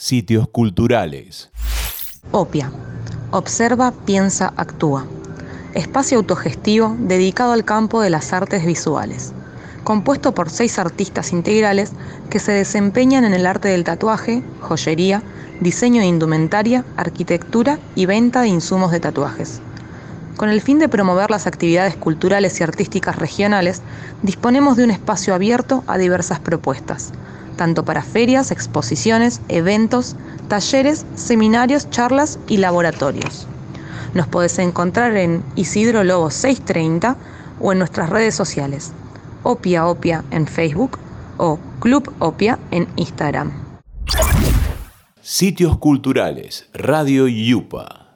Sitios culturales. OPIA. Observa, piensa, actúa. Espacio autogestivo dedicado al campo de las artes visuales. Compuesto por seis artistas integrales que se desempeñan en el arte del tatuaje, joyería, diseño de indumentaria, arquitectura y venta de insumos de tatuajes. Con el fin de promover las actividades culturales y artísticas regionales, disponemos de un espacio abierto a diversas propuestas, tanto para ferias, exposiciones, eventos, talleres, seminarios, charlas y laboratorios. Nos podés encontrar en Isidro Lobo 630 o en nuestras redes sociales, Opia Opia en Facebook o Club Opia en Instagram. Sitios culturales, Radio Yupa.